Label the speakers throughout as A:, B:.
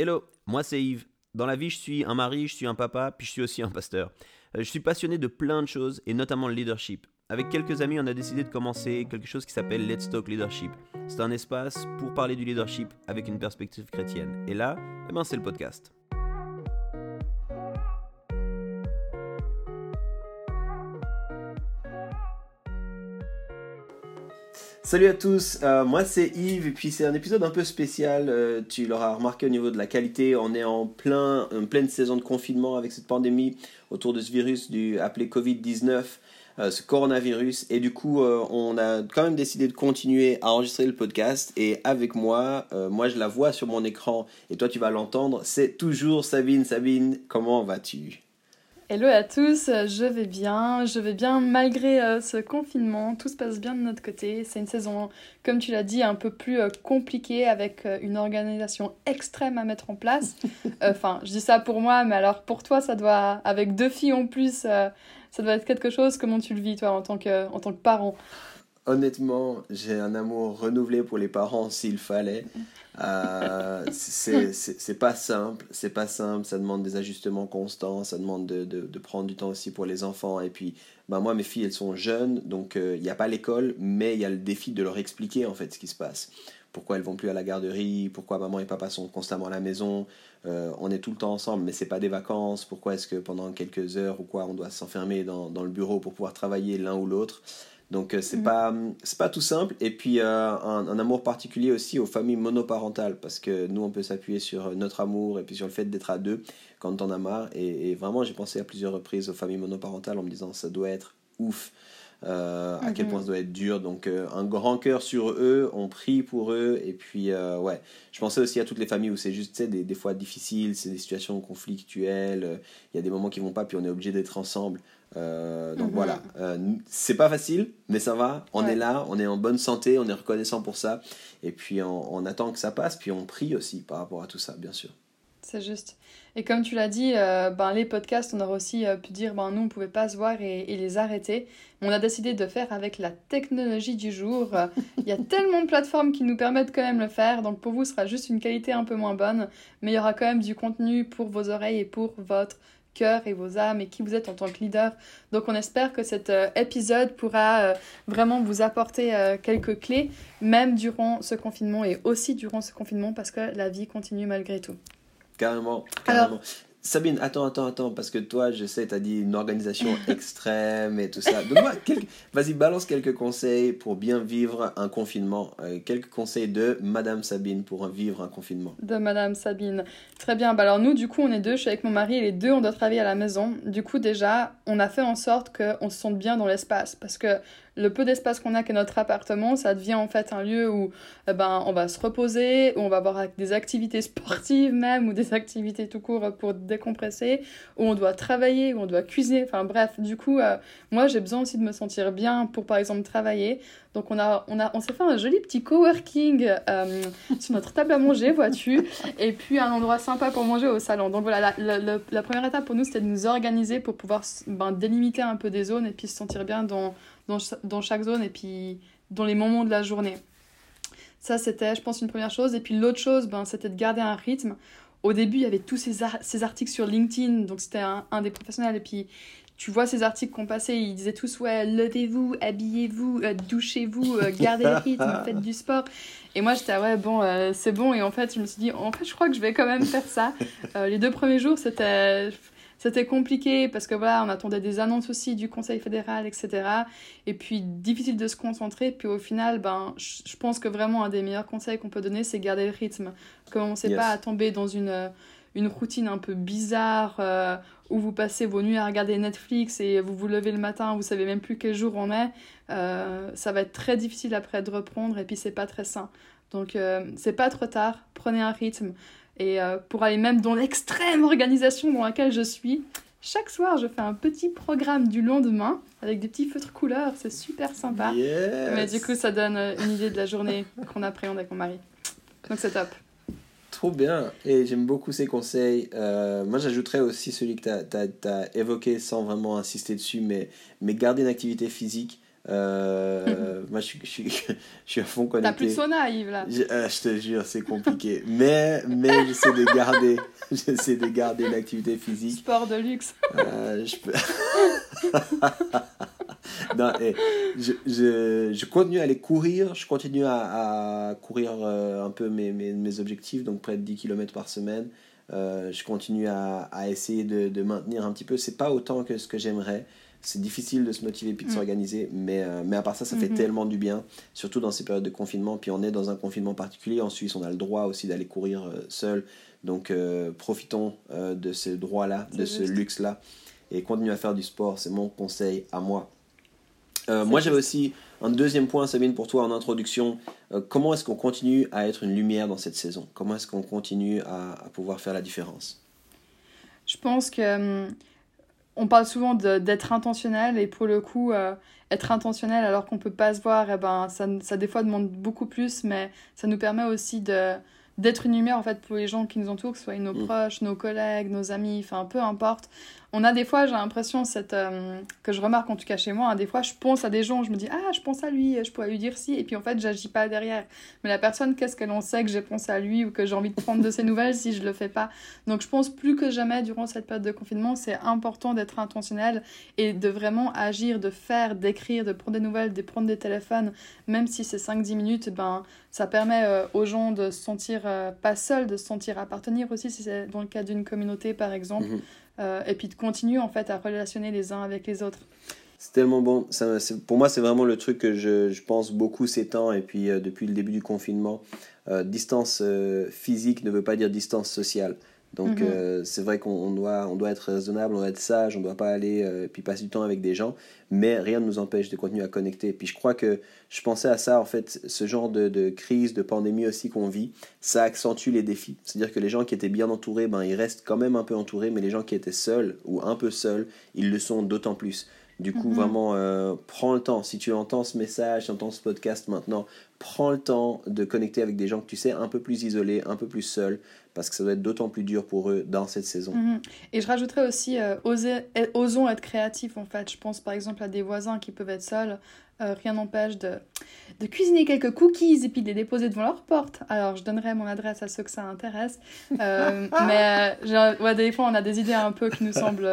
A: Hello, moi c'est Yves. Dans la vie, je suis un mari, je suis un papa, puis je suis aussi un pasteur. Euh, je suis passionné de plein de choses, et notamment le leadership. Avec quelques amis, on a décidé de commencer quelque chose qui s'appelle Let's Talk Leadership. C'est un espace pour parler du leadership avec une perspective chrétienne. Et là, eh ben, c'est le podcast. Salut à tous, euh, moi c'est Yves et puis c'est un épisode un peu spécial, euh, tu l'auras remarqué au niveau de la qualité, on est en, plein, en pleine saison de confinement avec cette pandémie autour de ce virus du, appelé Covid-19, euh, ce coronavirus et du coup on a quand même décidé de continuer à enregistrer le podcast et avec moi, moi je la vois sur mon écran et toi tu vas l'entendre, c'est toujours Sabine, Sabine, comment vas-tu?
B: Hello à tous, je vais bien, je vais bien malgré euh, ce confinement, tout se passe bien de notre côté. C'est une saison, comme tu l'as dit, un peu plus euh, compliquée avec euh, une organisation extrême à mettre en place. Enfin, je dis ça pour moi, mais alors pour toi, ça doit, avec deux filles en plus, ça doit être quelque chose. Comment tu le vis toi en tant que, en tant que parent?
A: Honnêtement, j'ai un amour renouvelé pour les parents s'il fallait. Euh, c'est pas simple, c'est pas simple, ça demande des ajustements constants, ça demande de, prendre du temps aussi pour les enfants. Et puis, bah moi, mes filles, elles sont jeunes, donc euh, il n'y a pas l'école, mais il y a le défi de leur expliquer en fait ce qui se passe. Pourquoi elles vont plus à la garderie, pourquoi maman et papa sont constamment à la maison, euh, on est tout le temps ensemble, mais c'est pas des vacances, pourquoi est-ce que pendant quelques heures ou quoi, on doit s'enfermer dans le bureau pour pouvoir travailler l'un ou l'autre? Donc euh, c'est mm. pas c'est pas tout simple. Et puis euh, un, amour particulier aussi aux familles monoparentales parce que nous on peut s'appuyer sur notre amour et puis sur le fait d'être à deux quand on a marre. Et, vraiment j'ai pensé à plusieurs reprises aux familles monoparentales en me disant ça doit être ouf euh, à quel mm-hmm. point ça doit être dur. Donc un grand cœur sur eux on prie pour eux. Et puis ouais je pensais aussi à toutes les familles où c'est juste des, des fois difficile c'est des situations conflictuelles il y a des moments qui vont pas puis on est obligé d'être ensemble euh, donc mhm. voilà, euh, c'est pas facile, mais ça va. On est là, on est en bonne santé, on est reconnaissant pour ça. Et puis on, attend que ça passe, puis on prie aussi par rapport à tout ça, bien sûr.
B: C'est juste. Et comme tu l'as dit, euh, ben, les podcasts, on aurait aussi pu dire, ben, nous, on pouvait pas se voir et, et, les arrêter. On a décidé de faire avec la technologie du jour. Il y a tellement de plateformes qui nous permettent quand même de le faire. Donc pour vous, ce sera juste une qualité un peu moins bonne, mais il y aura quand même du contenu pour vos oreilles et pour votre cœur et vos âmes et qui vous êtes en tant que leader. Donc on espère que cet euh, épisode pourra euh, vraiment vous apporter euh, quelques clés, même durant ce confinement et aussi durant ce confinement parce que la vie continue malgré tout.
A: Carrément, carrément. Sabine, attends, attends, attends, parce que toi, je sais, tu as dit une organisation extrême et tout ça. Donne-moi quelques... Vas-y, balance quelques conseils pour bien vivre un confinement. Euh, quelques conseils de Madame Sabine pour vivre un confinement.
B: De Madame Sabine. Très bien. Bah alors nous, du coup, on est deux. Je suis avec mon mari et les deux, on doit travailler à la maison. Du coup, déjà, on a fait en sorte qu'on se sente bien dans l'espace. Parce que le peu d'espace qu'on a que notre appartement, ça devient en fait un lieu où eh ben, on va se reposer, où on va avoir des activités sportives même, ou des activités tout court pour décompresser, où on doit travailler, où on doit cuisiner, enfin bref, du coup, euh, moi j'ai besoin aussi de me sentir bien pour par exemple travailler. Donc on, a, on, a, on s'est fait un joli petit coworking euh, sur notre table à manger, vois-tu, et puis un endroit sympa pour manger au salon. Donc voilà, la, la, première étape pour nous, c'était de nous organiser pour pouvoir ben, délimiter un peu des zones et puis se sentir bien dans dans, dans chaque zone et puis dans les moments de la journée. Ça, c'était, je pense, une première chose. Et puis l'autre chose, ben, c'était de garder un rythme. Au début, il y avait tous ces, ces articles sur LinkedIn, donc c'était un, un, des professionnels. Et puis, tu vois ces articles qu'on passait, ils disaient tous Ouais, levez-vous, habillez-vous, euh, douchez-vous, euh, gardez le rythme, faites du sport. Et moi, j'étais Ouais, bon, euh, c'est bon. Et en fait, je me suis dit En fait, je crois que je vais quand même faire ça. les deux premiers jours, c'était c'était compliqué parce que voilà, on attendait des annonces aussi du Conseil fédéral, etc. Et puis difficile de se concentrer. Puis au final, ben, je pense que vraiment un des meilleurs conseils qu'on peut donner, c'est garder le rythme. Commencez pas à tomber dans une, une routine un peu bizarre euh, où vous passez vos nuits à regarder Netflix et vous vous levez le matin, vous savez même plus quel jour on est. Euh, ça va être très difficile après de reprendre et puis c'est pas très sain. Donc euh, c'est pas trop tard, prenez un rythme. Et euh, pour aller même dans l'extrême organisation dans laquelle je suis, chaque soir, je fais un petit programme du lendemain avec des petits feutres couleurs. C'est super sympa. Mais du coup, ça donne euh, une idée de la journée qu'on appréhende avec mon mari. Donc c'est top.
A: Trop bien. Et j'aime beaucoup ces conseils. Euh, moi, j'ajouterais aussi celui que tu as, évoqué sans vraiment insister dessus, mais, mais garder une activité physique. Euh, moi, je suis, je, suis, je suis à fond connecté.
B: T'as plus de sauna, Yves, là.
A: Je, euh, te jure, c'est compliqué. mais mais j'essaie de garder, j'essaie de garder l'activité physique.
B: Sport de luxe.
A: Euh, je peux... non, et je, continue à aller courir. Je continue à, à courir un peu mes, mes, mes, objectifs, donc près de 10 km par semaine. Je continue à, à essayer de, de, maintenir un petit peu. C'est pas autant que ce que j'aimerais. C'est difficile de se motiver puis de mm. s'organiser, mais, euh, mais à part ça, ça fait mm -hmm. tellement du bien, surtout dans ces périodes de confinement. Puis on est dans un confinement particulier. En Suisse, on a le droit aussi d'aller courir euh, seul. Donc euh, profitons euh, de ce droit-là, de ce luxe-là, et continuez à faire du sport. C'est mon conseil à moi. Moi, j'avais aussi un deuxième point, Sabine, pour toi en introduction. Comment est-ce qu'on continue à être une lumière dans cette saison? Comment est-ce qu'on continue à, à, pouvoir faire la différence?
B: Je pense que hum, on parle souvent d'être intentionnel et pour le coup, euh, être intentionnel alors qu'on peut pas se voir, eh ben, ça, ça des fois demande beaucoup plus, mais ça nous permet aussi de d'être une lumière en fait pour les gens qui nous entourent, que ce soit nos mmh. proches, nos collègues, nos amis, enfin peu importe on a des fois, j'ai l'impression, cette, euh, que je remarque en tout cas chez moi, hein, des fois je pense à des gens, je me dis, ah, je pense à lui, je pourrais lui dire si, et puis en fait, j'agis pas derrière. Mais la personne, qu'est-ce qu'elle en sait que j'ai pensé à lui ou que j'ai envie de prendre de ses nouvelles si je le fais pas? Donc je pense plus que jamais, durant cette période de confinement, c'est important d'être intentionnel et de vraiment agir, de faire, d'écrire, de prendre des nouvelles, de prendre des téléphones, même si c'est 5-10 minutes, ben, ça permet euh, aux gens de se sentir euh, pas seuls, de se sentir appartenir aussi, si c'est dans le cas d'une communauté par exemple. Mmh euh, et puis de continuer en fait à relationner les uns avec les autres.
A: C'est tellement bon. Ça, pour moi, c'est vraiment le truc que je, pense beaucoup ces temps et puis euh, depuis le début du confinement. Euh, distance physique ne veut pas dire distance sociale. Donc, -hmm. euh, c'est vrai qu'on doit, on doit être raisonnable, on doit être sage, on ne doit pas aller euh, puis passer du temps avec des gens, mais rien ne nous empêche de continuer à connecter. Puis je crois que je pensais à ça, en fait, ce genre de, de crise, de pandémie aussi qu'on vit, ça accentue les défis. C'est-à-dire que les gens qui étaient bien entourés, ben, ils restent quand même un peu entourés, mais les gens qui étaient seuls ou un peu seuls, ils le sont d'autant plus. Du coup, -hmm. vraiment, euh, prends le temps. Si tu entends ce message, tu entends ce podcast maintenant, prends le temps de connecter avec des gens que tu sais un peu plus isolés, un peu plus seuls, parce que ça doit être d'autant plus dur pour eux dans cette saison.
B: -hmm. Et je rajouterais aussi, euh, oser, osons être créatifs en fait. Je pense par exemple à des voisins qui peuvent être seuls. Euh, rien n'empêche de, de cuisiner quelques cookies et puis de les déposer devant leur porte. Alors, je donnerai mon adresse à ceux que ça intéresse. Euh, mais ouais, des fois, on a des idées un peu qui nous semblent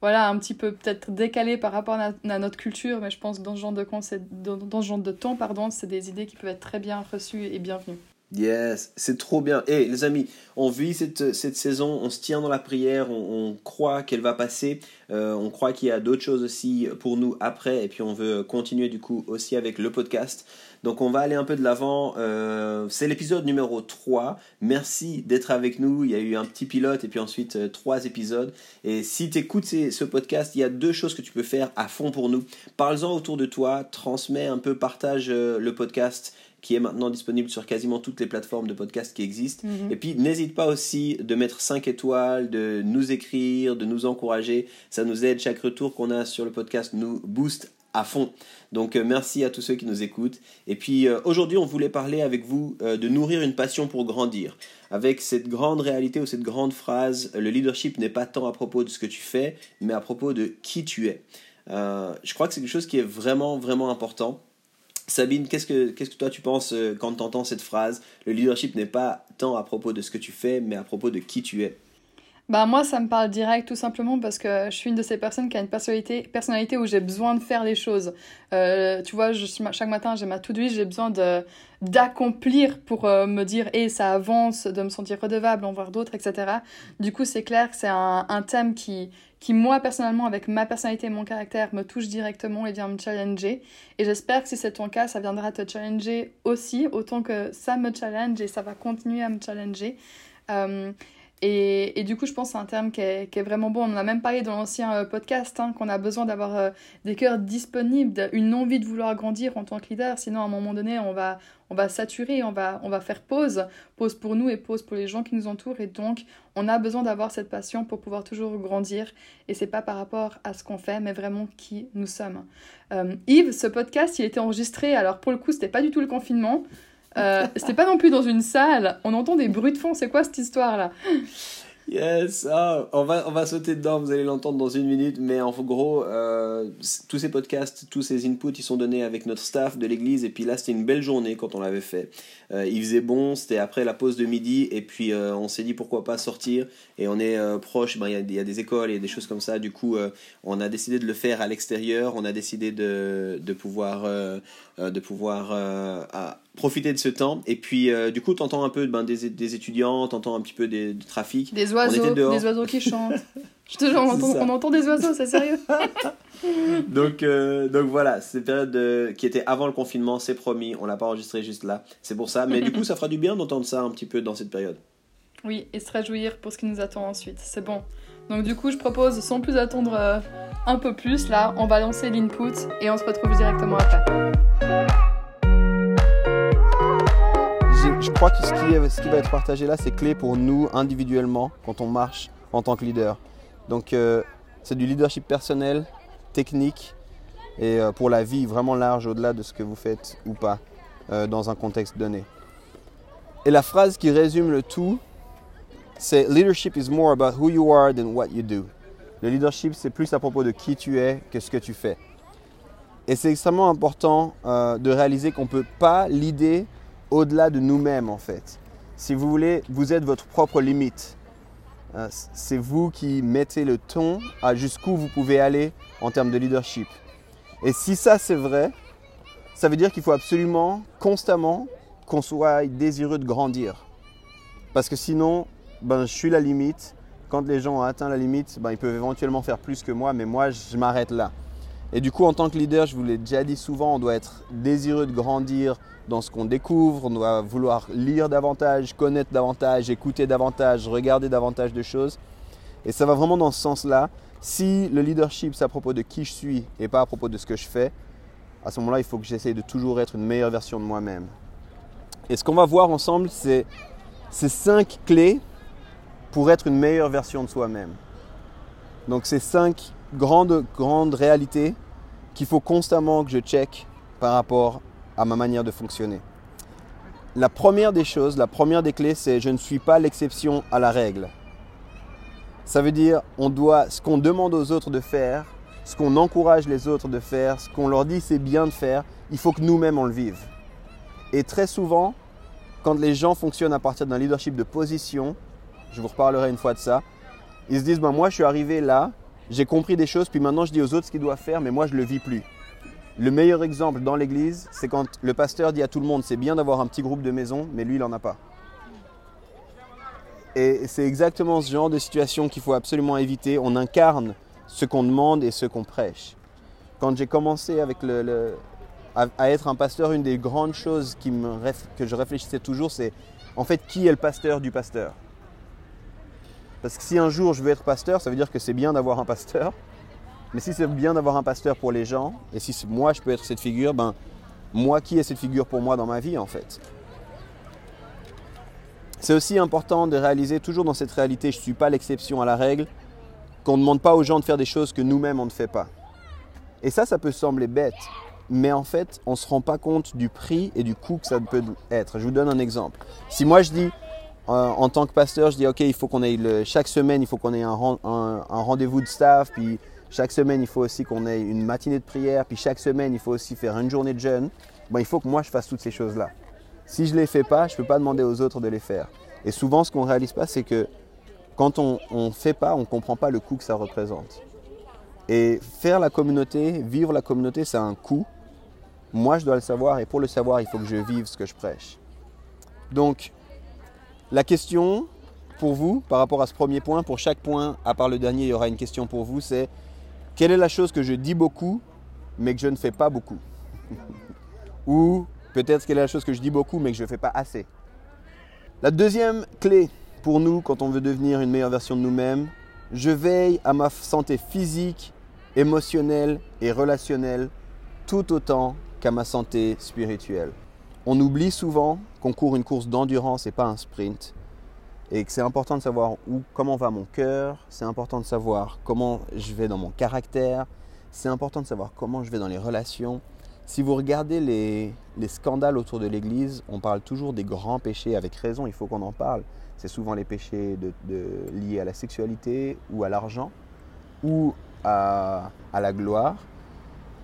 B: voilà, un petit peu peut-être décalées par rapport à, notre culture. Mais je pense que dans ce genre de, dans, dans ce genre de temps, pardon, c'est des idées qui peuvent être très bien reçues et bienvenues.
A: Yes, c'est trop bien. Et hey, les amis, on vit cette, cette saison, on se tient dans la prière, on, on croit qu'elle va passer, euh, on croit qu'il y a d'autres choses aussi pour nous après, et puis on veut continuer du coup aussi avec le podcast. Donc on va aller un peu de l'avant. Euh, c'est l'épisode numéro 3. Merci d'être avec nous. Il y a eu un petit pilote et puis ensuite euh, trois épisodes. Et si tu écoutes ce podcast, il y a deux choses que tu peux faire à fond pour nous. Parle-en autour de toi, transmets un peu, partage euh, le podcast qui est maintenant disponible sur quasiment toutes les plateformes de podcast qui existent. -hmm. Et puis n'hésite pas aussi de mettre 5 étoiles, de nous écrire, de nous encourager. Ça nous aide. Chaque retour qu'on a sur le podcast nous booste à fond. Donc euh, merci à tous ceux qui nous écoutent. Et puis euh, aujourd'hui on voulait parler avec vous euh, de nourrir une passion pour grandir. Avec cette grande réalité ou cette grande phrase, le leadership n'est pas tant à propos de ce que tu fais, mais à propos de qui tu es. je crois que c'est quelque chose qui est vraiment vraiment important. Sabine, qu'est-ce que, que toi tu penses euh, quand tu entends cette phrase Le leadership n'est pas tant à propos de ce que tu fais, mais à propos de qui tu es?
B: Bah moi, ça me parle direct tout simplement parce que je suis une de ces personnes qui a une personnalité, où j'ai besoin de faire les choses. Euh, tu vois, chaque matin, j'ai ma to-do j'ai besoin de d'accomplir pour euh, me dire et hey, ça avance, de me sentir redevable, en voir d'autres, etc. Du coup, c'est clair que c'est un, un thème qui qui moi personnellement avec ma personnalité et mon caractère me touche directement et vient me challenger et j'espère que si c'est ton cas ça viendra te challenger aussi autant que ça me challenge et ça va continuer à me challenger euh, et, du coup, je pense que c'est un terme qui est, qui est, vraiment bon. On en a même parlé dans l'ancien euh, podcast, hein, qu'on a besoin d'avoir euh, des cœurs disponibles, une envie de vouloir grandir en tant que leader. Sinon, à un moment donné, on va, on va saturer, on va, on va faire pause. Pause pour nous et pause pour les gens qui nous entourent. Et donc, on a besoin d'avoir cette passion pour pouvoir toujours grandir. Et c'est pas par rapport à ce qu'on fait, mais vraiment qui nous sommes. Euh, Yves, ce podcast, il était enregistré. Alors, pour le coup, c'était pas du tout le confinement. Euh, c'était pas non plus dans une salle. On entend des bruits de fond. C'est quoi cette histoire-là?
A: Yes, ah, on, va, on va sauter dedans, vous allez l'entendre dans une minute, mais en gros, euh, tous ces podcasts, tous ces inputs, ils sont donnés avec notre staff de l'église, et puis là, c'était une belle journée quand on l'avait fait. Euh, il faisait bon, c'était après la pause de midi, et puis on s'est dit pourquoi pas sortir, et on est proche, ben, il y, a des écoles. Et des choses comme ça, du coup, on a décidé de le faire à l'extérieur, on a décidé de, de pouvoir, de pouvoir profiter de ce temps. Et puis, euh, du coup, tu entends un peu ben, des, des étudiants, tu entends un petit peu des, du trafic.
B: Des oiseaux, des oiseaux qui chantent. Je te jure, on entend, on entend, des oiseaux, c'est sérieux.
A: donc, euh, donc voilà, c'est une période qui était avant le confinement, c'est promis, on l'a pas enregistré juste là, c'est pour ça. Mais du coup, ça fera du bien d'entendre ça un petit peu dans cette période.
B: Oui, et se réjouir pour ce qui nous attend ensuite, c'est bon. Donc du coup, je propose, sans plus attendre euh, un peu plus, là, on va lancer l'input et on se retrouve directement après.
A: Crois que ce qui, va être partagé là, c'est clé pour nous individuellement quand on marche en tant que leader. Donc euh, c'est du leadership personnel, technique et euh, pour la vie vraiment large au-delà de ce que vous faites ou pas euh, dans un contexte donné. Et la phrase qui résume le tout, c'est Leadership is more about who you are than what you do. Le leadership, c'est plus à propos de qui tu es que ce que tu fais. Et c'est extrêmement important de réaliser qu'on ne peut pas leader au-delà de nous-mêmes en fait. Si vous voulez, vous êtes votre propre limite. Euh, c'est vous qui mettez le ton à jusqu'où vous pouvez aller en termes de leadership. Et si ça c'est vrai, ça veut dire qu'il faut absolument, constamment, qu'on soit désireux de grandir. Parce que sinon, ben, je suis la limite. Quand les gens ont atteint la limite, ben, ils peuvent éventuellement faire plus que moi, mais moi, je m'arrête là. Et du coup, en tant que leader, je vous l'ai déjà dit souvent, on doit être désireux de grandir dans ce qu'on découvre, on doit vouloir lire davantage, connaître davantage, écouter davantage, regarder davantage de choses. Et ça va vraiment dans ce sens-là. Si le leadership, c'est à propos de qui je suis et pas à propos de ce que je fais, à ce moment-là, il faut que j'essaye de toujours être une meilleure version de moi-même. Et ce qu'on va voir ensemble, c'est ces cinq clés pour être une meilleure version de soi-même. Donc ces cinq grande, grande réalité qu'il faut constamment que je check par rapport à ma manière de fonctionner. La première des choses, la première des clés, c'est je ne suis pas l'exception à la règle. Ça veut dire on doit ce qu'on demande aux autres de faire, ce qu'on encourage les autres de faire, ce qu'on leur dit c'est bien de faire, il faut que nous-mêmes on le vive. Et très souvent, quand les gens fonctionnent à partir d'un leadership de position, je vous reparlerai une fois de ça, ils se disent ben, moi je suis arrivé là, j'ai compris des choses, puis maintenant je dis aux autres ce qu'ils doivent faire, mais moi je le vis plus. Le meilleur exemple dans l'église, c'est quand le pasteur dit à tout le monde c'est bien d'avoir un petit groupe de maison, mais lui il n'en a pas. Et c'est exactement ce genre de situation qu'il faut absolument éviter. On incarne ce qu'on demande et ce qu'on prêche. Quand j'ai commencé à, être un pasteur, une des grandes choses que je réfléchissais toujours, c'est en fait qui est le pasteur du pasteur? Parce que si un jour je veux être pasteur, ça veut dire que c'est bien d'avoir un pasteur. Mais si c'est bien d'avoir un pasteur pour les gens, et si moi je peux être cette figure, ben moi qui est cette figure pour moi dans ma vie en fait? C'est aussi important de réaliser toujours dans cette réalité, je ne suis pas l'exception à la règle, qu'on ne demande pas aux gens de faire des choses que nous-mêmes on ne fait pas. Et ça, ça peut sembler bête, mais en fait, on ne se rend pas compte du prix et du coût que ça peut être. Je vous donne un exemple. Si moi je dis, en tant que pasteur, je dis ok, il faut qu'on ait le, chaque semaine, il faut qu'on ait un, rendez-vous de staff, puis chaque semaine, il faut aussi qu'on ait une matinée de prière, puis chaque semaine, il faut aussi faire une journée de jeûne. Bon, il faut que moi je fasse toutes ces choses-là. Si je ne les fais pas, je ne peux pas demander aux autres de les faire. Et souvent, ce qu'on ne réalise pas, c'est que quand on ne fait pas, on ne comprend pas le coût que ça représente. Et faire la communauté, vivre la communauté, c'est un coût. Moi, je dois le savoir, et pour le savoir, il faut que je vive ce que je prêche. Donc, la question pour vous, par rapport à ce premier point, pour chaque point, à part le dernier, il y aura une question pour vous, c'est quelle est la chose que je dis beaucoup, mais que je ne fais pas beaucoup Ou peut-être quelle est la chose que je dis beaucoup, mais que je ne fais pas assez La deuxième clé pour nous, quand on veut devenir une meilleure version de nous-mêmes, je veille à ma santé physique, émotionnelle et relationnelle tout autant qu'à ma santé spirituelle. On oublie souvent qu'on court une course d'endurance et pas un sprint. Et que c'est important de savoir où, comment va mon cœur, c'est important de savoir comment je vais dans mon caractère, c'est important de savoir comment je vais dans les relations. Si vous regardez les, les scandales autour de l'Église, on parle toujours des grands péchés, avec raison, il faut qu'on en parle. c'est souvent les péchés liés à la sexualité ou à l'argent ou à, la gloire.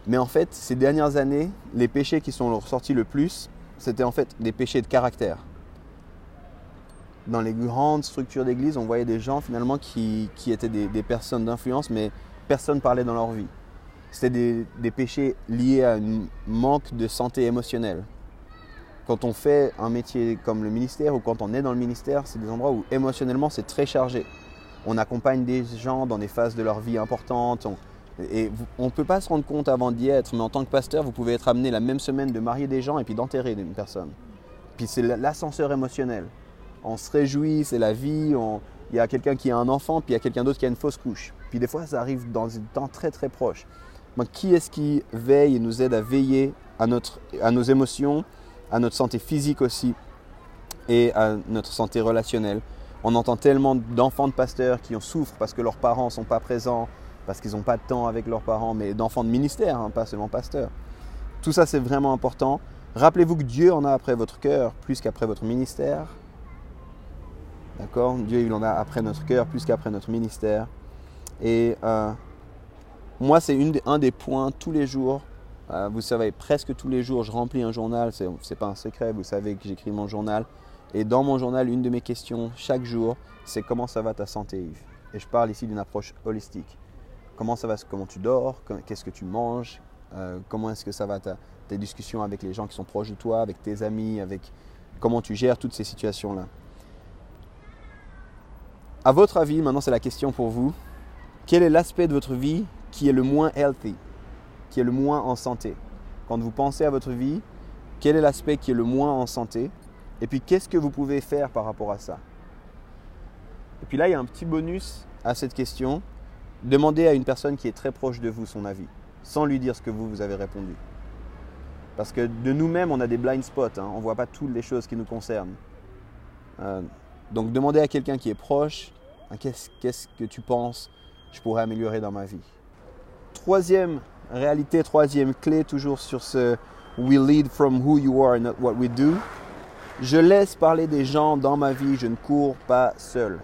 A: Mais en fait, ces dernières années, les péchés qui sont ressortis le plus, c'était en fait des péchés de caractère. Dans les grandes structures d'église, on voyait des gens finalement qui, étaient des, personnes d'influence, mais personne parlait dans leur vie. C'était des, des péchés liés à un manque de santé émotionnelle. Quand on fait un métier comme le ministère ou quand on est dans le ministère, c'est des endroits où émotionnellement c'est très chargé on accompagne des gens dans des phases de leur vie importantes. Et on ne peut pas se rendre compte avant d'y être, mais en tant que pasteur, vous pouvez être amené la même semaine de marier des gens et puis d'enterrer une personne. Puis c'est l'ascenseur émotionnel. On se réjouit, c'est la vie. Il y a quelqu'un qui a un enfant, puis il y a quelqu'un d'autre qui a une fausse couche. Puis des fois, ça arrive dans un temps très très proche. qui est-ce qui veille et nous aide à veiller à, notre, à nos émotions, à notre santé physique aussi et à notre santé relationnelle? On entend tellement d'enfants de pasteurs qui en souffrent parce que leurs parents ne sont pas présents, parce qu'ils n'ont pas de temps avec leurs parents, mais d'enfants de ministère, hein, pas seulement pasteurs. Tout ça, c'est vraiment important. Rappelez-vous que Dieu en a après votre cœur plus qu'après votre ministère. D'accord? Dieu, il en a après notre cœur plus qu'après notre ministère. Et euh, moi, c'est un des points tous les jours. Euh, vous savez, presque tous les jours, je remplis un journal. Ce n'est pas un secret, vous savez que j'écris mon journal. Et dans mon journal, une de mes questions chaque jour, c'est comment ça va ta santé, Yves? Et je parle ici d'une approche holistique. Comment ça va, comment tu dors, qu'est-ce que tu manges, euh, comment est-ce que ça va ta, tes discussions avec les gens qui sont proches de toi, avec tes amis, avec comment tu gères toutes ces situations-là? À votre avis, maintenant c'est la question pour vous, quel est l'aspect de votre vie qui est le moins healthy, qui est le moins en santé? Quand vous pensez à votre vie, quel est l'aspect qui est le moins en santé? Et puis, qu'est-ce que vous pouvez faire par rapport à ça? Et puis là, il y a un petit bonus à cette question. Demandez à une personne qui est très proche de vous son avis, sans lui dire ce que vous, vous avez répondu. Parce que de nous-mêmes, on a des blind spots. Hein. On ne voit pas toutes les choses qui nous concernent. Euh, donc, demandez à quelqu'un qui est proche, hein, qu'est-ce que tu penses je pourrais améliorer dans ma vie? Troisième réalité, troisième clé, toujours sur ce We lead from who you are, not what we do. Je laisse parler des gens dans ma vie, je ne cours pas seul.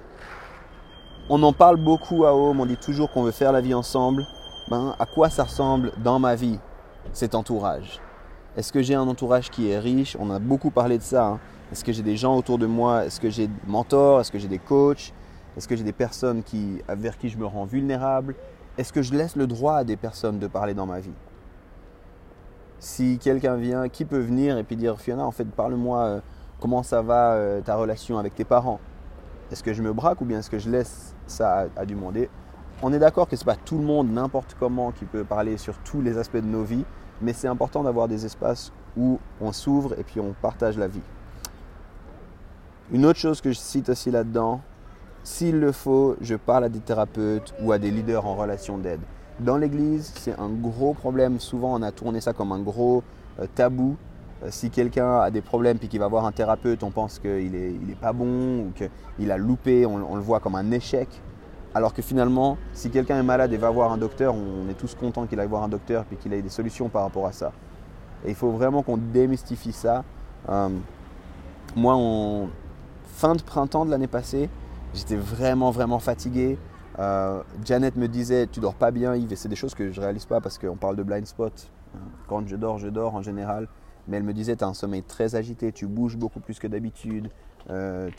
A: On en parle beaucoup à Home, on dit toujours qu'on veut faire la vie ensemble. Ben, à quoi ça ressemble dans ma vie, cet entourage? Est-ce que j'ai un entourage qui est riche? On a beaucoup parlé de ça. Hein. Est-ce que j'ai des gens autour de moi? Est-ce que j'ai des mentors? Est-ce que j'ai des coachs? Est-ce que j'ai des personnes vers qui je me rends vulnérable? Est-ce que je laisse le droit à des personnes de parler dans ma vie? Si quelqu'un vient, qui peut venir et puis dire Fiona, en fait, parle-moi euh, Comment ça va euh, ta relation avec tes parents? Est-ce que je me braque ou bien est-ce que je laisse ça à, du monde On est d'accord que ce n'est pas tout le monde, n'importe comment, qui peut parler sur tous les aspects de nos vies, mais c'est important d'avoir des espaces où on s'ouvre et puis on partage la vie. Une autre chose que je cite aussi là-dedans, s'il le faut, je parle à des thérapeutes ou à des leaders en relation d'aide. Dans l'Église, c'est un gros problème. Souvent, on a tourné ça comme un gros euh, tabou si quelqu'un a des problèmes puis qu'il va voir un thérapeute, on pense qu'il n'est est pas bon ou qu'il a loupé, on, le voit comme un échec. Alors que finalement, si quelqu'un est malade et va voir un docteur, on est tous contents qu'il aille voir un docteur puis qu'il ait des solutions par rapport à ça. Et il faut vraiment qu'on démystifie ça. Euh, moi, en fin de printemps de l'année passée, j'étais vraiment, vraiment fatigué. Euh, Janet me disait, tu dors pas bien Yves, et c'est des choses que je réalise pas parce qu'on parle de blind spot. Quand je dors, je dors en général. Mais elle me disait, tu as un sommeil très agité, tu bouges beaucoup plus que d'habitude. Euh,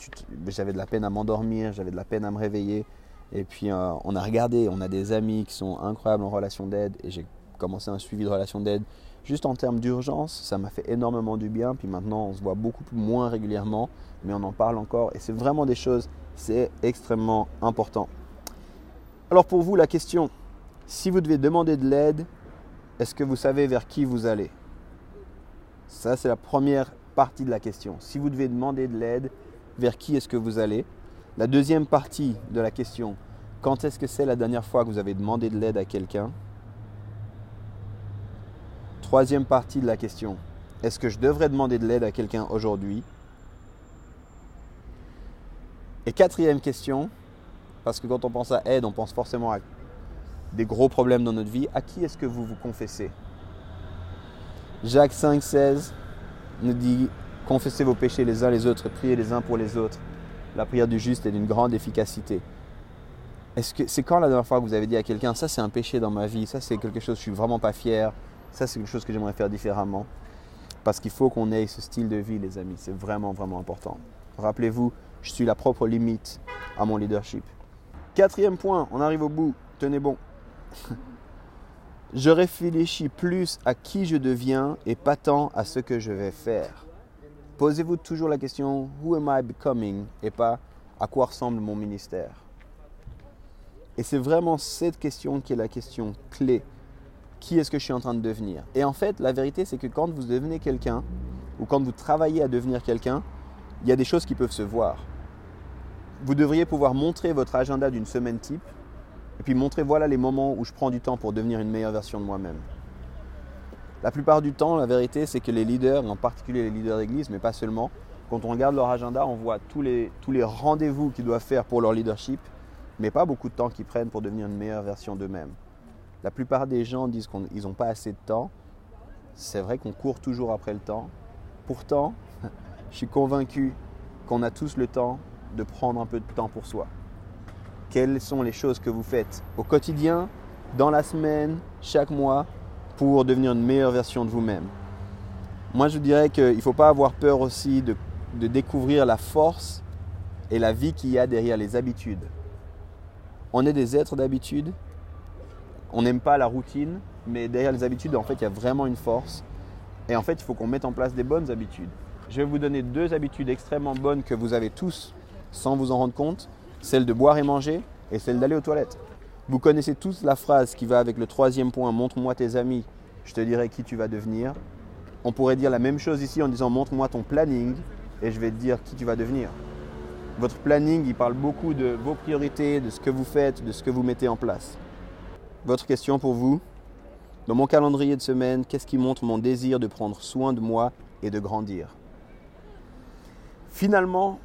A: j'avais de la peine à m'endormir, j'avais de la peine à me réveiller. Et puis euh, on a regardé, on a des amis qui sont incroyables en relation d'aide. Et j'ai commencé un suivi de relation d'aide juste en termes d'urgence. Ça m'a fait énormément du bien. Puis maintenant, on se voit beaucoup moins régulièrement, mais on en parle encore. Et c'est vraiment des choses, c'est extrêmement important. Alors pour vous, la question, si vous devez demander de l'aide, est-ce que vous savez vers qui vous allez? Ça, c'est la première partie de la question. Si vous devez demander de l'aide, vers qui est-ce que vous allez? La deuxième partie de la question, quand est-ce que c'est la dernière fois que vous avez demandé de l'aide à quelqu'un? Troisième partie de la question, est-ce que je devrais demander de l'aide à quelqu'un aujourd'hui? Et quatrième question, parce que quand on pense à aide, on pense forcément à des gros problèmes dans notre vie, à qui est-ce que vous vous confessez? Jacques 5, 16 nous dit Confessez vos péchés les uns les autres, priez les uns pour les autres, la prière du juste est d'une grande efficacité. Est-ce c'est quand la dernière fois que vous avez dit à quelqu'un ça c'est un péché dans ma vie, ça c'est quelque chose je suis vraiment pas fier, ça c'est quelque chose que j'aimerais faire différemment? Parce qu'il faut qu'on ait ce style de vie les amis, c'est vraiment vraiment important. Rappelez-vous, je suis la propre limite à mon leadership. Quatrième point, on arrive au bout, tenez bon. je réfléchis plus à qui je deviens et pas tant à ce que je vais faire. Posez-vous toujours la question Who am I becoming et pas à quoi ressemble mon ministère? Et c'est vraiment cette question qui est la question clé. Qui est-ce que je suis en train de devenir? Et en fait, la vérité, c'est que quand vous devenez quelqu'un, ou quand vous travaillez à devenir quelqu'un, il y a des choses qui peuvent se voir. Vous devriez pouvoir montrer votre agenda d'une semaine type, et puis montrer voilà les moments où je prends du temps pour devenir une meilleure version de moi-même. La plupart du temps, la vérité, c'est que les leaders, en particulier les leaders d'église, mais pas seulement, quand on regarde leur agenda, on voit tous les, tous les rendez-vous qu'ils doivent faire pour leur leadership, mais pas beaucoup de temps qu'ils prennent pour devenir une meilleure version d'eux-mêmes. La plupart des gens disent qu'ils n'ont pas assez de temps. C'est vrai qu'on court toujours après le temps. Pourtant, je suis convaincu qu'on a tous le temps de prendre un peu de temps pour soi. Quelles sont les choses que vous faites au quotidien, dans la semaine, chaque mois, pour devenir une meilleure version de vous-même Moi, je dirais qu'il ne faut pas avoir peur aussi de, de découvrir la force et la vie qu'il y a derrière les habitudes. On est des êtres d'habitude. On n'aime pas la routine, mais derrière les habitudes, en fait, il y a vraiment une force. Et en fait, il faut qu'on mette en place des bonnes habitudes. Je vais vous donner deux habitudes extrêmement bonnes que vous avez tous sans vous en rendre compte. Celle de boire et manger et celle d'aller aux toilettes. Vous connaissez tous la phrase qui va avec le troisième point, montre-moi tes amis, je te dirai qui tu vas devenir. On pourrait dire la même chose ici en disant montre-moi ton planning et je vais te dire qui tu vas devenir. Votre planning, il parle beaucoup de vos priorités, de ce que vous faites, de ce que vous mettez en place. Votre question pour vous Dans mon calendrier de semaine, qu'est-ce qui montre mon désir de prendre soin de moi et de grandir? Finalement,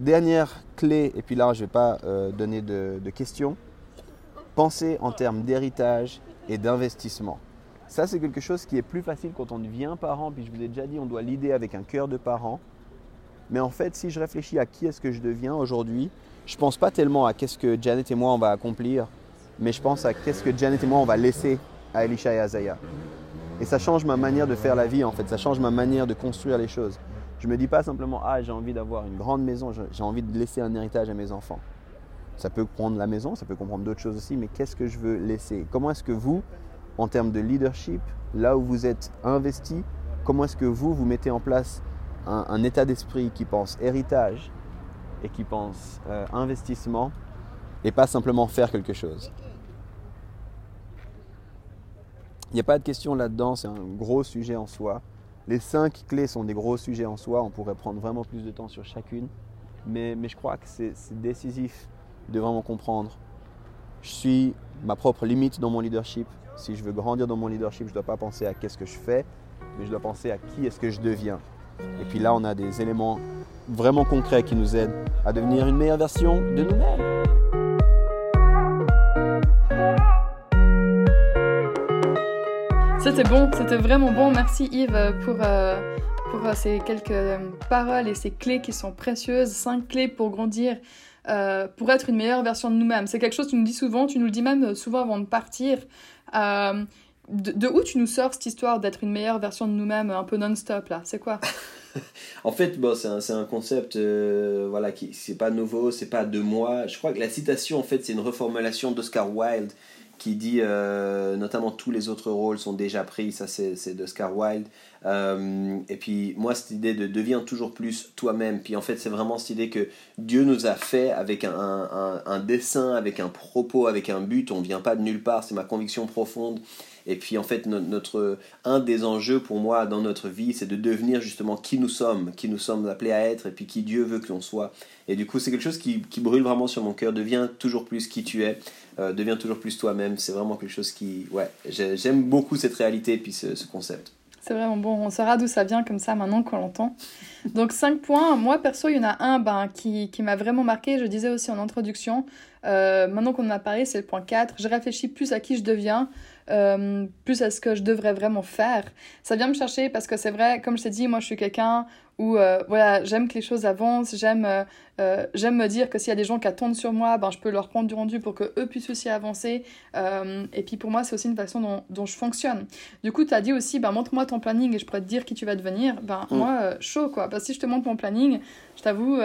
A: dernière clé, et puis là je ne vais pas euh, donner de, questions, pensez en termes d'héritage et d'investissement. Ça, c'est quelque chose qui est plus facile quand on devient parent. Puis je vous ai déjà dit, on doit l'idée avec un cœur de parent. Mais en fait, si je réfléchis à qui est-ce que je deviens aujourd'hui, je pense pas tellement à qu'est-ce que Janet et moi on va accomplir, mais je pense à qu'est-ce que Janet et moi on va laisser à Elisha et à Zaya. Et ça change ma manière de faire la vie en fait, ça change ma manière de construire les choses. Je ne me dis pas simplement ah j'ai envie d'avoir une grande maison, j'ai envie de laisser un héritage à mes enfants. Ça peut prendre la maison, ça peut comprendre d'autres choses aussi, mais qu'est-ce que je veux laisser? Comment est-ce que vous, en termes de leadership, là où vous êtes investi, comment est-ce que vous, vous mettez en place un, état d'esprit qui pense héritage et qui pense euh, investissement et pas simplement faire quelque chose? Il n'y a pas de question là-dedans, c'est un gros sujet en soi. Les cinq clés sont des gros sujets en soi, on pourrait prendre vraiment plus de temps sur chacune, mais, mais je crois que c'est décisif de vraiment comprendre. Je suis ma propre limite dans mon leadership. Si je veux grandir dans mon leadership, je ne dois pas penser à qu'est-ce que je fais, mais je dois penser à qui est-ce que je deviens. Et puis là, on a des éléments vraiment concrets qui nous aident à devenir une meilleure version de nous-mêmes.
B: C'était bon, c'était vraiment bon. Merci Yves pour, euh, pour euh, ces quelques paroles et ces clés qui sont précieuses. Cinq clés pour grandir, euh, pour être une meilleure version de nous-mêmes. C'est quelque chose que tu nous dis souvent, tu nous le dis même souvent avant de partir. Euh, de, de, où tu nous sors cette histoire d'être une meilleure version de nous-mêmes un peu non-stop là? C'est quoi?
C: En fait, bon, c'est un, un, concept, euh, voilà, qui c'est pas nouveau, c'est pas de moi. Je crois que la citation, en fait, c'est une reformulation d'Oscar Wilde qui dit euh, notamment tous les autres rôles sont déjà pris, ça c'est d'Oscar Wilde. Euh, et puis moi cette idée de deviens toujours plus toi-même, puis en fait c'est vraiment cette idée que Dieu nous a fait avec un, un, dessin, avec un propos, avec un but, on vient pas de nulle part, c'est ma conviction profonde. Et puis en fait, notre, un des enjeux pour moi dans notre vie, c'est de devenir justement qui nous sommes, qui nous sommes appelés à être, et puis qui Dieu veut que l'on soit. Et du coup, c'est quelque chose qui, qui, brûle vraiment sur mon cœur. Deviens toujours plus qui tu es, euh, deviens toujours plus toi-même. C'est vraiment quelque chose qui, ouais, j'aime beaucoup cette réalité et puis ce concept.
B: C'est vraiment bon. On saura d'où ça vient comme ça maintenant qu'on l'entend. Donc 5 points. Moi, perso, il y en a un ben, qui, qui m'a vraiment marqué. Je disais aussi en introduction. Euh, maintenant qu'on en a parlé, c'est le point 4. Je réfléchis plus à qui je deviens, euh, plus à ce que je devrais vraiment faire. Ça vient me chercher parce que c'est vrai, comme je t'ai dit, moi je suis quelqu'un où euh, voilà, j'aime que les choses avancent, j'aime euh, euh, j'aime me dire que s'il y a des gens qui attendent sur moi, ben, je peux leur prendre du rendu pour que eux puissent aussi avancer. et puis pour moi, c'est aussi une façon dont, dont, je fonctionne. Du coup, tu as dit aussi, ben, montre-moi ton planning et je pourrais te dire qui tu vas devenir. Ben, mm. Moi, chaud quoi. Parce que si je te montre mon planning, je t'avoue,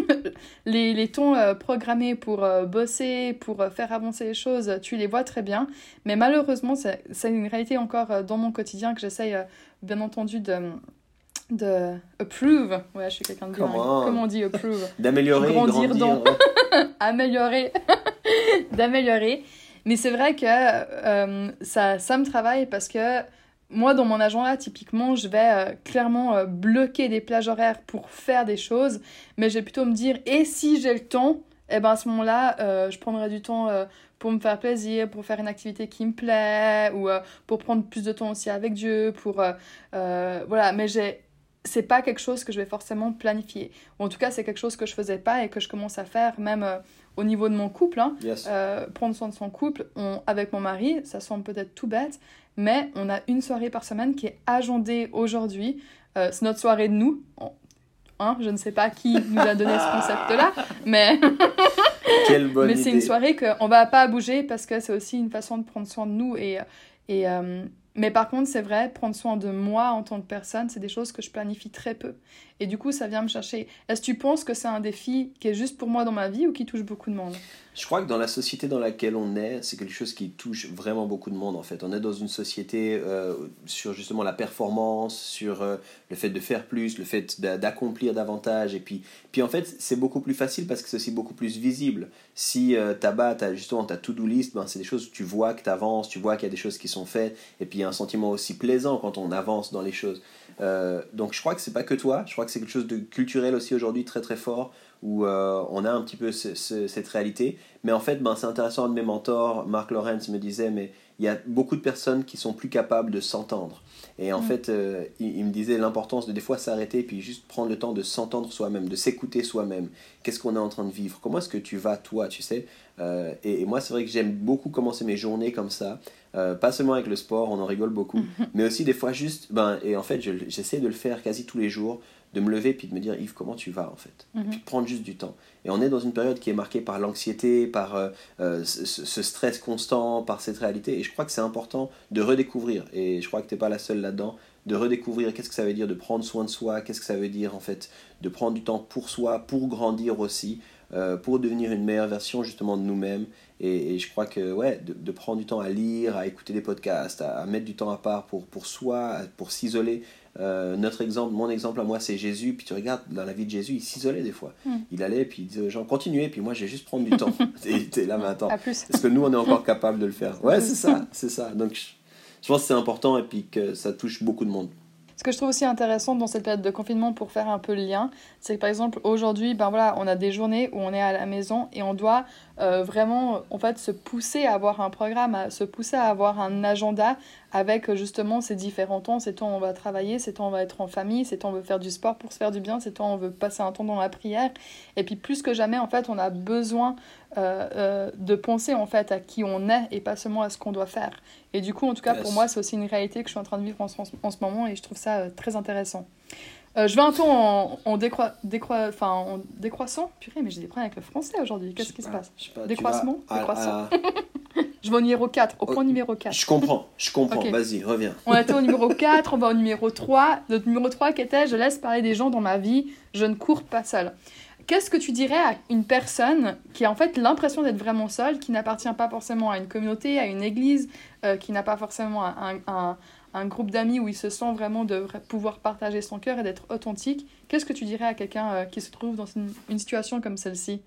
B: les, les tons programmés pour bosser, pour faire avancer les choses, tu les vois très bien. Mais malheureusement, c'est une réalité encore dans mon quotidien que j'essaye, bien entendu, de de approve. Ouais, je suis quelqu'un de Comment, Comment on dit approve?
A: D'améliorer, grandir, dans...
B: améliorer, d'améliorer. Mais c'est vrai que euh, ça, ça me travaille parce que moi, dans mon agenda, typiquement, je vais euh, clairement euh, bloquer des plages horaires pour faire des choses, mais je vais plutôt me dire, et si j'ai le temps, eh ben à ce moment-là, je prendrai du temps pour me faire plaisir, pour faire une activité qui me plaît, ou pour prendre plus de temps aussi avec Dieu, pour... voilà, mais j'ai c'est pas quelque chose que je vais forcément planifier. Ou en tout cas, c'est quelque chose que je faisais pas et que je commence à faire même euh, au niveau de mon couple. Hein. Euh, prendre soin de son couple. On, avec mon mari, ça semble peut-être tout bête, mais on a une soirée par semaine qui est agendée aujourd'hui. Euh, c'est notre soirée de nous. Hein, je ne sais pas qui nous a donné ce concept-là, mais,
A: Quelle bonne
B: mais c'est une soirée qu'on va pas bouger parce que c'est aussi une façon de prendre soin de nous et, et, mais par contre, c'est vrai, prendre soin de moi en tant que personne, c'est des choses que je planifie très peu. Et du coup, ça vient me chercher. Est-ce que tu penses que c'est un défi qui est juste pour moi dans ma vie ou qui touche beaucoup de monde?
A: Je crois que dans la société dans laquelle on est, c'est quelque chose qui touche vraiment beaucoup de monde en fait. On est dans une société euh, sur justement la performance, sur euh, le fait de faire plus, le fait d'accomplir davantage. Et puis, puis en fait, c'est beaucoup plus facile parce que c'est aussi beaucoup plus visible. Si euh, tu as justement ta to-do list, ben, c'est des choses où tu vois que tu avances, tu vois qu'il y a des choses qui sont faites. Et puis un sentiment aussi plaisant quand on avance dans les choses. donc je crois que c'est pas que toi, je crois que c'est quelque chose de culturel aussi aujourd'hui très très fort où euh, on a un petit peu cette réalité. Mais en fait, ben, c'est intéressant, un de mes mentors, Mark Lawrence, me disait, mais il y a beaucoup de personnes qui sont plus capables de s'entendre. Et en mm. fait, euh, il, me disait l'importance de des fois s'arrêter puis juste prendre le temps de s'entendre soi-même, de s'écouter soi-même. Qu'est-ce qu'on est en train de vivre? Comment est-ce que tu vas toi, tu sais? Euh, et, moi, c'est vrai que j'aime beaucoup commencer mes journées comme ça. pas seulement avec le sport, on en rigole beaucoup, mais aussi des fois juste, ben, et en fait, j'essaie de le faire quasi tous les jours, de me lever puis de me dire Yves comment tu vas en fait? Mhm. puis prendre juste du temps. Et on est dans une période qui est marquée par l'anxiété par euh, euh, ce, stress constant par cette réalité. Et je crois que c'est important de redécouvrir. Et je crois que tu n'es pas la seule là-dedans. De redécouvrir qu'est-ce que ça veut dire de prendre soin de soi qu'est-ce que ça veut dire en fait de prendre du temps pour soi pour grandir aussi euh, pour devenir une meilleure version justement de nous-mêmes et, je crois que ouais de, prendre du temps à lire à écouter des podcasts à, à mettre du temps à part pour, pour soi pour s'isoler euh, notre exemple, mon exemple à moi, c'est Jésus. Puis tu regardes dans la vie de Jésus, il s'isolait des fois. Hmm. Il allait, puis il disait aux gens, continuez, puis moi, je vais juste prendre du temps. et es là maintenant. Est-ce que nous, on est encore capable de le faire? Ouais, c'est ça, c'est ça. Donc, je pense que c'est important et puis que ça touche beaucoup de monde.
B: Ce que je trouve aussi intéressant dans cette période de confinement pour faire un peu le lien, c'est que par exemple aujourd'hui, ben voilà, on a des journées où on est à la maison et on doit euh, vraiment en fait se pousser à avoir un programme, à se pousser à avoir un agenda avec justement ces différents temps, ces temps où on va travailler, ces temps où on va être en famille, ces temps où on veut faire du sport pour se faire du bien, ces temps où on veut passer un temps dans la prière. Et puis plus que jamais en fait, on a besoin euh, euh, de penser en fait à qui on est et pas seulement à ce qu'on doit faire. Et du coup, en tout cas, pour moi, c'est aussi une réalité que je suis en train de vivre en, en, ce moment et je trouve ça euh, très intéressant. Je vais un peu en, en, décro décro enfin, en décroissant. Purée, mais j'ai des problèmes avec le français aujourd'hui. Qu'est-ce qui se passe Décroissement Décroissant. je vais au numéro 4, au point numéro 4.
A: Je comprends, je comprends. Vas-y, reviens.
B: On était au numéro 4, on va au numéro 3. Notre numéro 3 qui était Je laisse parler des gens dans ma vie, je ne cours pas seul. Qu'est-ce que tu dirais à une personne qui a en fait l'impression d'être vraiment seule, qui n'appartient pas forcément à une communauté, à une église, euh, qui n'a pas forcément un, un, groupe d'amis où il se sent vraiment de pouvoir partager son cœur et d'être authentique Qu'est-ce que tu dirais à quelqu'un euh, qui se trouve dans une, situation comme celle-ci?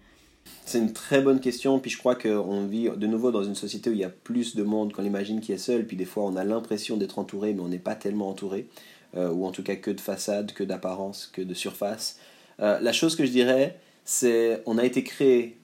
A: C'est une très bonne question, puis je crois qu'on vit de nouveau dans une société où il y a plus de monde qu'on imagine qui est seul, puis des fois on a l'impression d'être entouré, mais on n'est pas tellement entouré, euh, ou en tout cas que de façade, que d'apparence, que de surface. Euh, la chose que je dirais, c'est on a été créé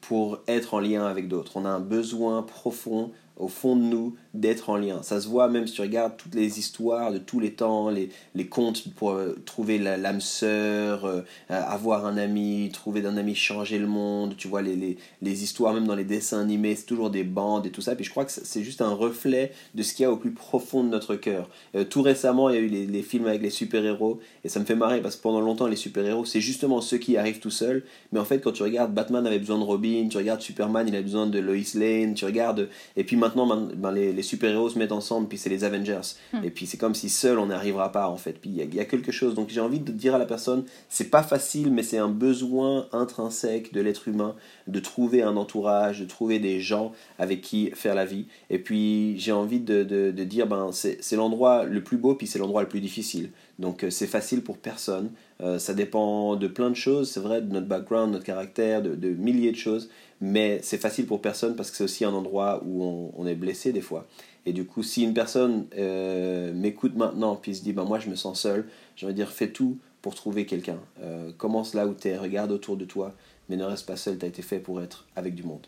A: pour être en lien avec d'autres. On a un besoin profond au fond de nous d'être en lien. Ça se voit même si tu regardes toutes les histoires de tous les temps, les, les contes pour euh, trouver l'âme sœur, euh, avoir un ami, trouver d'un ami, changer le monde, tu vois, les, les, les, histoires même dans les dessins animés, c'est toujours des bandes et tout ça. Puis je crois que c'est juste un reflet de ce qu'il y a au plus profond de notre cœur. Euh, tout récemment, il y a eu les, les films avec les super-héros et ça me fait marrer parce que pendant longtemps, les super-héros, c'est justement ceux qui arrivent tout seuls. Mais en fait, quand tu regardes, Batman avait besoin de Robin, tu regardes Superman, il a besoin de Lois Lane, tu regardes, et puis ben, les les, super-héros se mettent ensemble, puis c'est les Avengers. Hmm. Et puis c'est comme si seul on n'arrivera pas en fait. Puis il y, a quelque chose. Donc j'ai envie de dire à la personne, c'est pas facile, mais c'est un besoin intrinsèque de l'être humain de trouver un entourage, de trouver des gens avec qui faire la vie. Et puis j'ai envie de, de, dire, ben c'est l'endroit le plus beau, puis c'est l'endroit le plus difficile. Donc euh, c'est facile pour personne. Euh, ça dépend de plein de choses, c'est vrai, de notre background, notre caractère, de, de milliers de choses mais c'est facile pour personne parce que c'est aussi un endroit où on, est blessé des fois. Et du coup, si une personne euh, m'écoute maintenant puis se dit, ben moi je me sens seul, je vais dire, fais tout pour trouver quelqu'un. Euh, commence là où tu es, regarde autour de toi, mais ne reste pas seul, tu as été fait pour être avec du monde.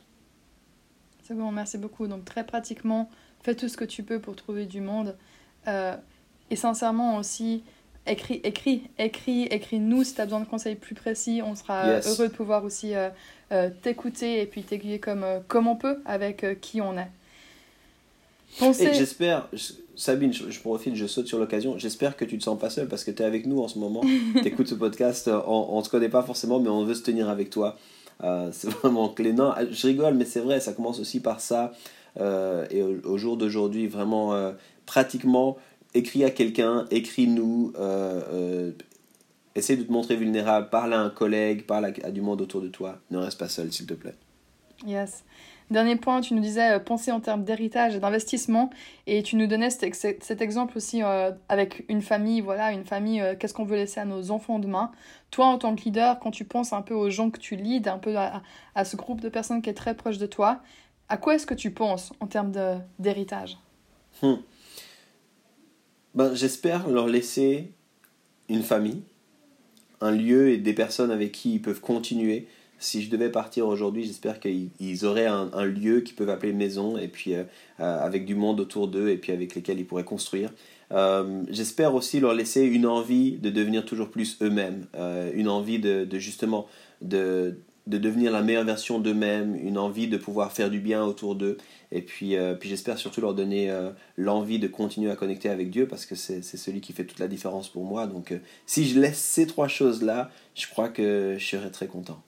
B: C'est bon, merci beaucoup. Donc très pratiquement, fais tout ce que tu peux pour trouver du monde. Euh, et sincèrement aussi, écris, écris, écris, écris-nous si tu as besoin de conseils plus précis. On sera heureux de pouvoir aussi euh, t'écouter et puis t'aiguiller comme, euh, comme on peut avec euh, qui on est.
A: Et j'espère, Sabine, je, profite, je saute sur l'occasion. J'espère que tu te sens pas seul parce que tu es avec nous en ce moment. tu écoutes ce podcast, on ne te connaît pas forcément, mais on veut se tenir avec toi. c'est vraiment clé. Non, je rigole, mais c'est vrai, ça commence aussi par ça. et au, jour d'aujourd'hui, vraiment, pratiquement, écris à quelqu'un, écris-nous, Essaye de te montrer vulnérable, parle à un collègue, parle à, du monde autour de toi. Ne reste pas seul, s'il te plaît.
B: Yes. Dernier point, tu nous disais euh, penser en termes d'héritage et d'investissement, et tu nous donnais cet, cet exemple aussi euh, avec une famille, voilà, une famille, euh, qu'est-ce qu'on veut laisser à nos enfants demain. Toi, en tant que leader, quand tu penses un peu aux gens que tu leads, un peu à, à ce groupe de personnes qui est très proche de toi, à quoi est-ce que tu penses en termes d'héritage?
A: Hmm. Ben, J'espère leur laisser une famille, un lieu et des personnes avec qui ils peuvent continuer. Si je devais partir aujourd'hui, j'espère qu'ils auraient un, lieu qu'ils peuvent appeler maison et puis euh, euh, avec du monde autour d'eux et puis avec lesquels ils pourraient construire. Euh, j'espère aussi leur laisser une envie de devenir toujours plus eux-mêmes, une envie de, de justement de, de devenir la meilleure version d'eux-mêmes, une envie de pouvoir faire du bien autour d'eux. Et puis, euh, puis j'espère surtout leur donner euh, l'envie de continuer à connecter avec Dieu parce que c'est celui qui fait toute la différence pour moi. Donc euh, si je laisse ces trois choses-là, je crois que je serai très content.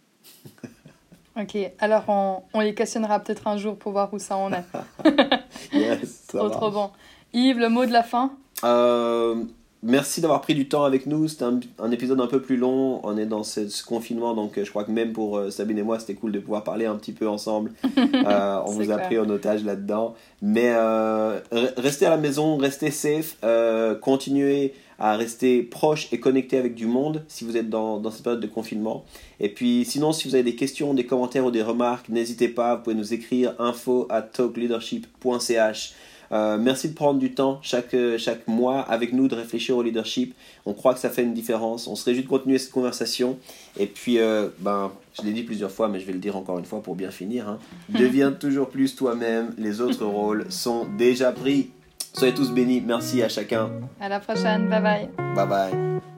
B: ok, alors on, on les questionnera peut-être un jour pour voir où ça en est. yes, trop, trop bon. Yves, le mot de la fin?
A: Merci d'avoir pris du temps avec nous. C'était un, épisode un peu plus long. On est dans ce, confinement, donc euh, je crois que même pour euh, Sabine et moi, c'était cool de pouvoir parler un petit peu ensemble. Euh, on vous a pris en otage là-dedans. Mais restez à la maison, restez safe, continuez à rester proche et connecté avec du monde si vous êtes dans, dans cette période de confinement. Et puis sinon, si vous avez des questions, des commentaires ou des remarques, n'hésitez pas, vous pouvez nous écrire info at talkleadership.ch. Euh, merci de prendre du temps chaque, euh, chaque mois avec nous de réfléchir au leadership. On croit que ça fait une différence. On se réjouit de continuer cette conversation. Et puis, euh, ben, je l'ai dit plusieurs fois, mais je vais le dire encore une fois pour bien finir. Hein. Deviens toujours plus toi-même. Les autres rôles sont déjà pris. Soyez tous bénis. Merci à chacun.
B: À la prochaine. Bye bye.
A: Bye bye.